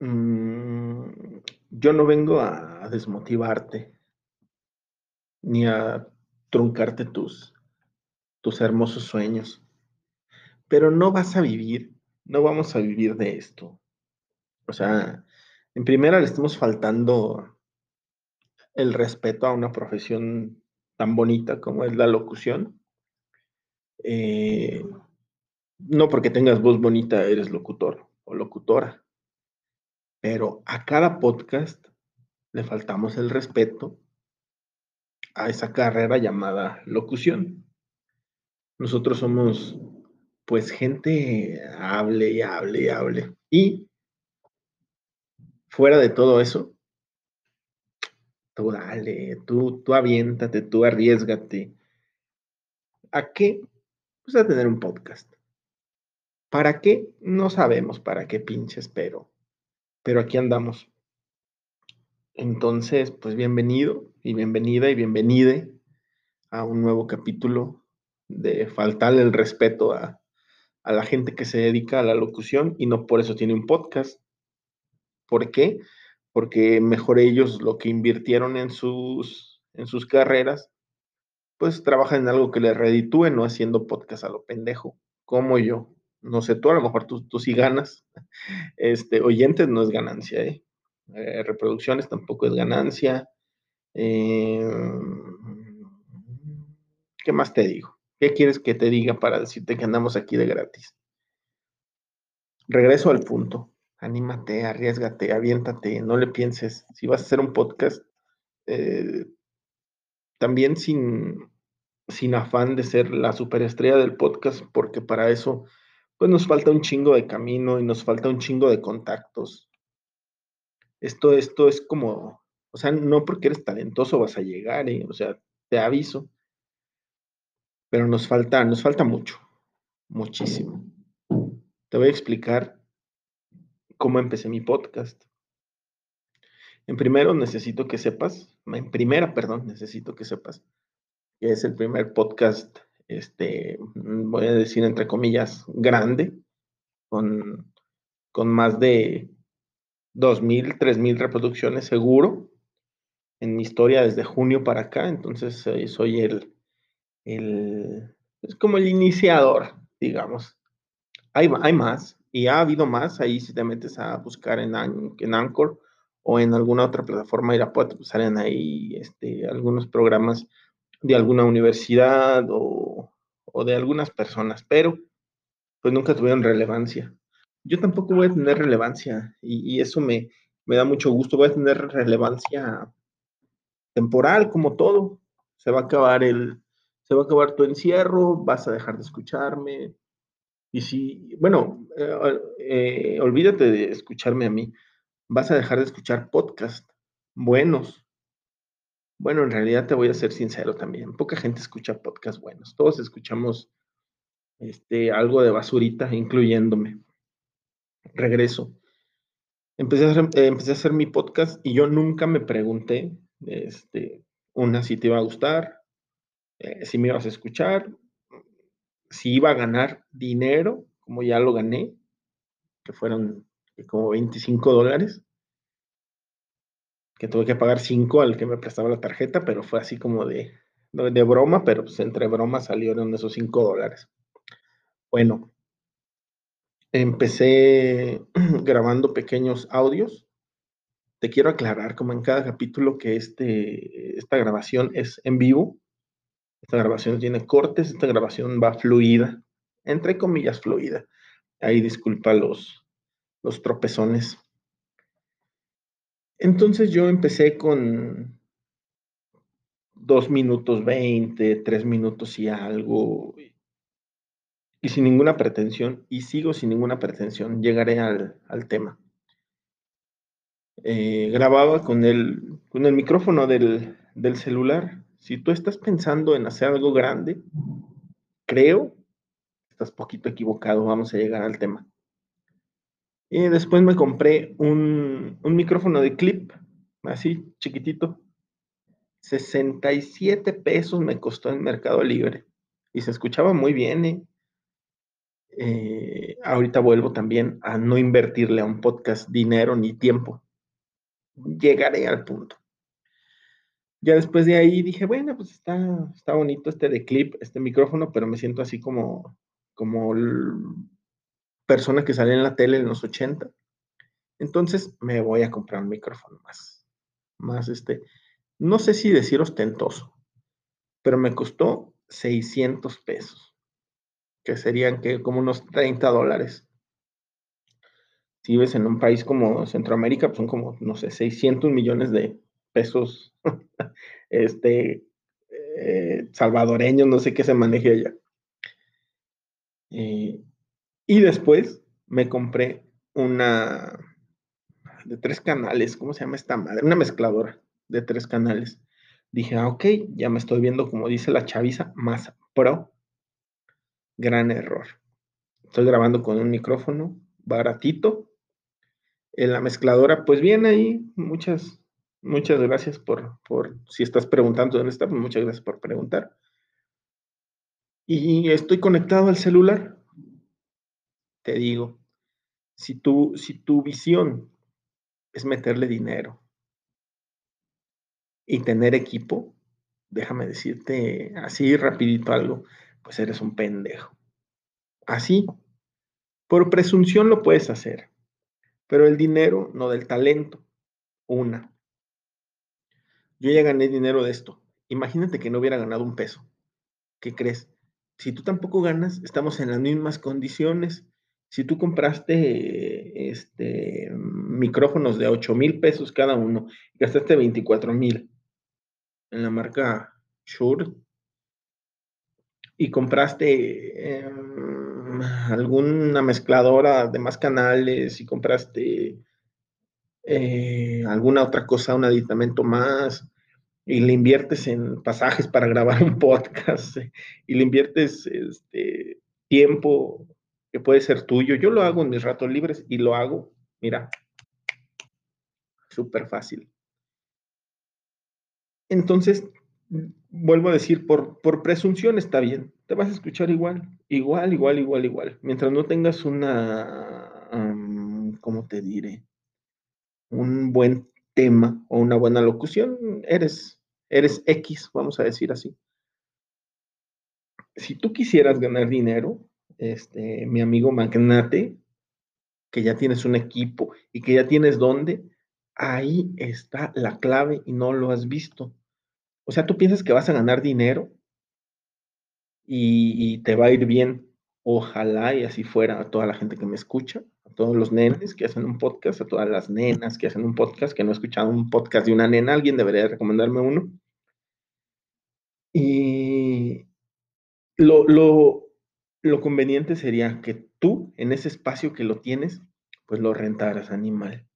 Mm, yo no vengo a desmotivarte, ni a truncarte tus, tus hermosos sueños, pero no vas a vivir, no vamos a vivir de esto. O sea, en primera le estamos faltando el respeto a una profesión tan bonita como es la locución. Eh, no porque tengas voz bonita eres locutor o locutora, pero a cada podcast le faltamos el respeto a esa carrera llamada locución. Nosotros somos pues gente hable y hable y hable. Y fuera de todo eso, tú dale, tú, tú aviéntate, tú arriesgate. ¿A qué? Pues a tener un podcast. ¿Para qué? No sabemos para qué pinches, pero, pero aquí andamos. Entonces, pues bienvenido y bienvenida y bienvenide a un nuevo capítulo de faltarle el respeto a, a la gente que se dedica a la locución y no por eso tiene un podcast. ¿Por qué? Porque mejor ellos lo que invirtieron en sus, en sus carreras, pues trabajan en algo que les reditúe, no haciendo podcast a lo pendejo, como yo. No sé, tú a lo mejor tú, tú sí ganas. Este, oyentes no es ganancia, ¿eh? Eh, reproducciones tampoco es ganancia. Eh, ¿Qué más te digo? ¿Qué quieres que te diga para decirte que andamos aquí de gratis? Regreso al punto. Anímate, arriesgate, aviéntate, no le pienses. Si vas a hacer un podcast, eh, también sin, sin afán de ser la superestrella del podcast, porque para eso pues nos falta un chingo de camino y nos falta un chingo de contactos. Esto, esto es como, o sea, no porque eres talentoso vas a llegar, ¿eh? o sea, te aviso. Pero nos falta, nos falta mucho, muchísimo. Te voy a explicar cómo empecé mi podcast. En primero necesito que sepas, en primera, perdón, necesito que sepas que es el primer podcast, este, voy a decir entre comillas, grande, con, con más de 2.000, 3.000 reproducciones seguro en mi historia desde junio para acá, entonces soy el, el, es como el iniciador, digamos. Hay, hay más, y ha habido más, ahí si te metes a buscar en, en Anchor o en alguna otra plataforma Irapuato, pues salen ahí este, algunos programas de alguna universidad o, o de algunas personas, pero pues nunca tuvieron relevancia yo tampoco voy a tener relevancia y, eso me, me, da mucho gusto. Voy a tener relevancia temporal, como todo. Se va a acabar el, se va a acabar tu encierro, vas a dejar de escucharme. Y si, bueno, eh, eh, olvídate de escucharme a mí, vas a dejar de escuchar podcast buenos. Bueno, en realidad te voy a ser sincero también. Poca gente escucha podcast buenos. Todos escuchamos este, algo de basurita, incluyéndome regreso. Empecé a, hacer, hacer mi podcast y yo nunca me pregunté, este, una, si te iba a gustar, eh, si me ibas a escuchar, si iba a ganar dinero, como ya lo gané, que fueron como 25 dólares, que tuve que pagar 5 al que me prestaba la tarjeta, pero fue así como de, de broma, pero pues entre bromas salieron esos 5 dólares. Bueno, Empecé grabando pequeños audios. Te quiero aclarar, como en cada capítulo, que este, esta grabación es en vivo. Esta grabación tiene cortes, esta grabación va fluida, entre comillas fluida. Ahí disculpa los, los tropezones. Entonces yo empecé con dos minutos veinte, tres minutos y algo, y sin ninguna pretensión, y sigo sin ninguna pretensión, llegaré al, tema. Eh, grababa con el, con el micrófono del, del celular. Si tú estás pensando en hacer algo grande, creo, estás poquito equivocado, vamos a llegar al tema. Y después me compré un, un micrófono de clip, así chiquitito. 67 pesos me costó en Mercado Libre. Y se escuchaba muy bien, ¿eh? eh, ahorita vuelvo también a no invertirle a un podcast dinero ni tiempo. Llegaré al punto. Ya después de ahí dije, bueno, pues está, está bonito este de clip, este micrófono, pero me siento así como, como persona que sale en la tele en los 80. Entonces me voy a comprar un micrófono más, más este, no sé si decir ostentoso, pero me costó 600 pesos, que serían que como unos 30 dólares. Si vives en un país como Centroamérica, pues son como, no sé, 600 millones de pesos este, eh, salvadoreños, no sé qué se maneje allá. Eh, y después me compré una de tres canales, ¿cómo se llama esta madre? Una mezcladora de tres canales. Dije, ah, ok, ya me estoy viendo, como dice la chaviza, más pro. Gran error. Estoy grabando con un micrófono baratito. En la mezcladora, pues bien ahí, muchas, muchas gracias por, por, si estás preguntando dónde está, pues muchas gracias por preguntar. Y estoy conectado al celular. Te digo, si tu, si tu visión es meterle dinero y tener equipo, déjame decirte así rapidito algo, pues eres un pendejo. Así, por presunción lo puedes hacer, pero el dinero no del talento. Una. Yo ya gané dinero de esto. Imagínate que no hubiera ganado un peso. ¿Qué crees? Si tú tampoco ganas, estamos en las mismas condiciones. Si tú compraste este, micrófonos de 8 mil pesos cada uno gastaste 24 mil en la marca Shure y compraste em, alguna mezcladora de más canales y compraste eh, alguna otra cosa, un aditamento más, y le inviertes en pasajes para grabar un podcast, y le inviertes este, tiempo que puede ser tuyo. Yo lo hago en mis ratos libres y lo hago, mira, súper fácil. Entonces, vuelvo a decir, por, por presunción está bien, te vas a escuchar igual, igual, igual, igual, igual. Mientras no tengas una, ¿cómo te diré? Un buen tema o una buena locución, eres, eres X, vamos a decir así. Si tú quisieras ganar dinero, este, mi amigo magnate, que ya tienes un equipo y que ya tienes dónde, ahí está la clave y no lo has visto. O sea, tú piensas que vas a ganar dinero y, te va a ir bien. Ojalá y así fuera a toda la gente que me escucha, a todos los nenes que hacen un podcast, a todas las nenas que hacen un podcast, que no he escuchado un podcast de una nena, alguien debería recomendarme uno. Y lo, lo, lo conveniente sería que tú, en ese espacio que lo tienes, pues lo rentaras, animal.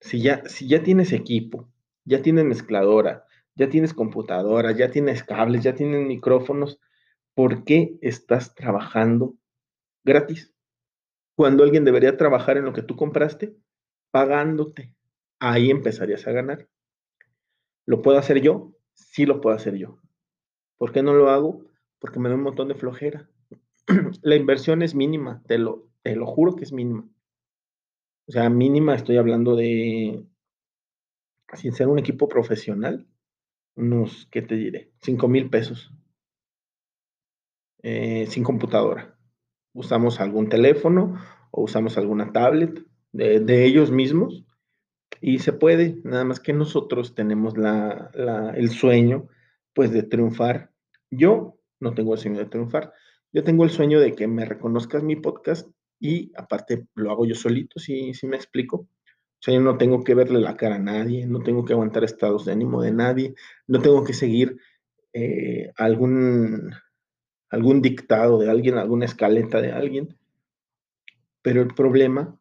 Si ya, si ya tienes equipo, ya tienes mezcladora, ya tienes computadora, ya tienes cables, ya tienes micrófonos, ¿por qué estás trabajando gratis? Cuando alguien debería trabajar en lo que tú compraste, pagándote. Ahí empezarías a ganar. ¿Lo puedo hacer yo? Sí lo puedo hacer yo. ¿Por qué no lo hago? Porque me da un montón de flojera. La inversión es mínima, te lo, te lo juro que es mínima. O sea, mínima estoy hablando de, sin ser un equipo profesional, ¿qué te diré? 5 mil pesos. Eh, sin computadora. Usamos algún teléfono o usamos alguna tablet de, ellos mismos y se puede, nada más que nosotros tenemos la, el sueño pues de triunfar. Yo no tengo el sueño de triunfar, yo tengo el sueño de que me reconozcas mi podcast y aparte lo hago yo solito, si, si me explico. O sea, yo no tengo que verle la cara a nadie, no tengo que aguantar estados de ánimo de nadie, no tengo que seguir eh, algún, algún dictado de alguien, alguna escaleta de alguien. Pero el problema,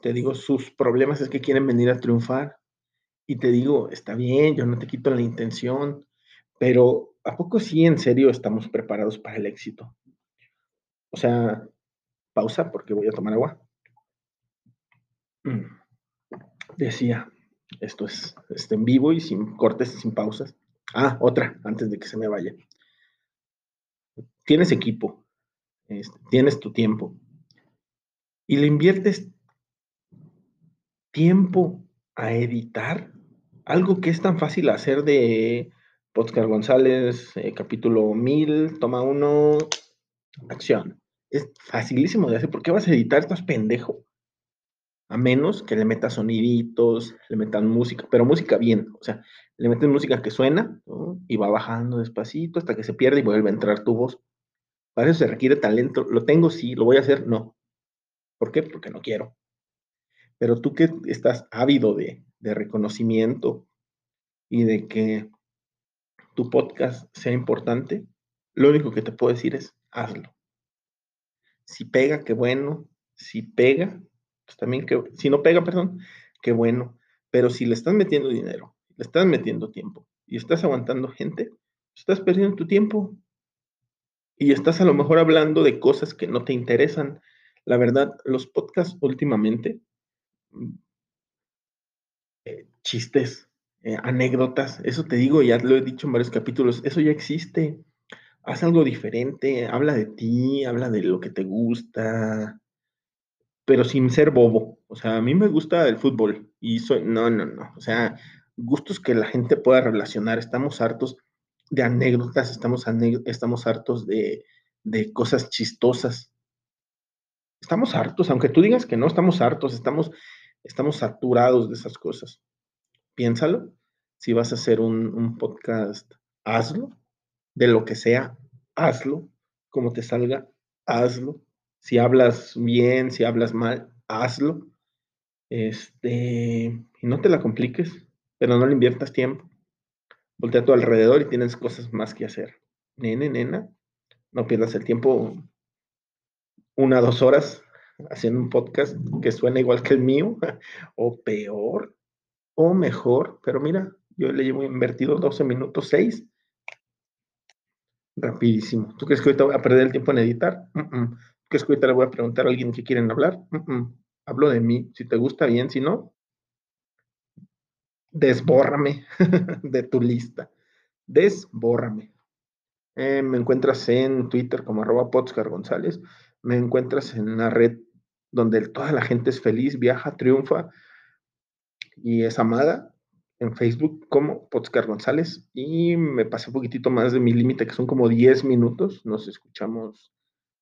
te digo, sus problemas es que quieren venir a triunfar. Y te digo, está bien, yo no te quito la intención, pero ¿a poco sí en serio estamos preparados para el éxito? O sea, pausa porque voy a tomar agua. Mm. Decía, esto es este, en vivo y sin cortes, sin pausas. Ah, otra, antes de que se me vaya. Tienes equipo, este, tienes tu tiempo y le inviertes tiempo a editar algo que es tan fácil hacer de Podcast González, eh, capítulo 1000, toma uno, acción. Es facilísimo de hacer. ¿Por qué vas a editar? Estás pendejo. A menos que le metas soniditos, le metan música, pero música bien. O sea, le metes música que suena y va bajando despacito hasta que se pierde y vuelve a entrar tu voz. Para eso se requiere talento. ¿Lo tengo? Sí. ¿Lo voy a hacer? No. ¿Por qué? Porque no quiero. Pero tú que estás ávido de, de reconocimiento y de que tu podcast sea importante, lo único que te puedo decir es hazlo. Si pega, qué bueno. Si pega, pues también que, si no pega, perdón, qué bueno. Pero si le estás metiendo dinero, le estás metiendo tiempo y estás aguantando gente, estás perdiendo tu tiempo. Y estás a lo mejor hablando de cosas que no te interesan. La verdad, los podcasts últimamente, mm, eh, chistes, eh, anécdotas, eso te digo, ya lo he dicho en varios capítulos, eso ya existe. Haz algo diferente, habla de ti, habla de lo que te gusta, pero sin ser bobo. O sea, a mí me gusta el fútbol y soy, no, no, no. O sea, gustos que la gente pueda relacionar. Estamos hartos de anécdotas, estamos, estamos hartos de, de cosas chistosas. Estamos hartos, aunque tú digas que no, estamos hartos, estamos, estamos saturados de esas cosas. Piénsalo. Si vas a hacer un, podcast, hazlo. De lo que sea, hazlo. Como te salga, hazlo si hablas bien, si hablas mal, hazlo. Este, y no te la compliques, pero no le inviertas tiempo. Voltea a tu alrededor y tienes cosas más que hacer. Nene, nena, no pierdas el tiempo una, dos horas haciendo un podcast que suena igual que el mío, o peor, o mejor, pero mira, yo le llevo invertido 12 minutos, 6. Rapidísimo. ¿Tú crees que ahorita voy a perder el tiempo en editar? que es que ahorita le voy a preguntar a alguien que quieren hablar. Hablo de mí. Si te gusta bien, si no, desbórrame de tu lista. Desbórrame. Eh, me encuentras en Twitter como arroba González. Me encuentras en una red donde toda la gente es feliz, viaja, triunfa y es amada. En Facebook como Potscar González. Y me pasé un poquitito más de mi límite, que son como 10 minutos. Nos escuchamos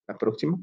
la próxima.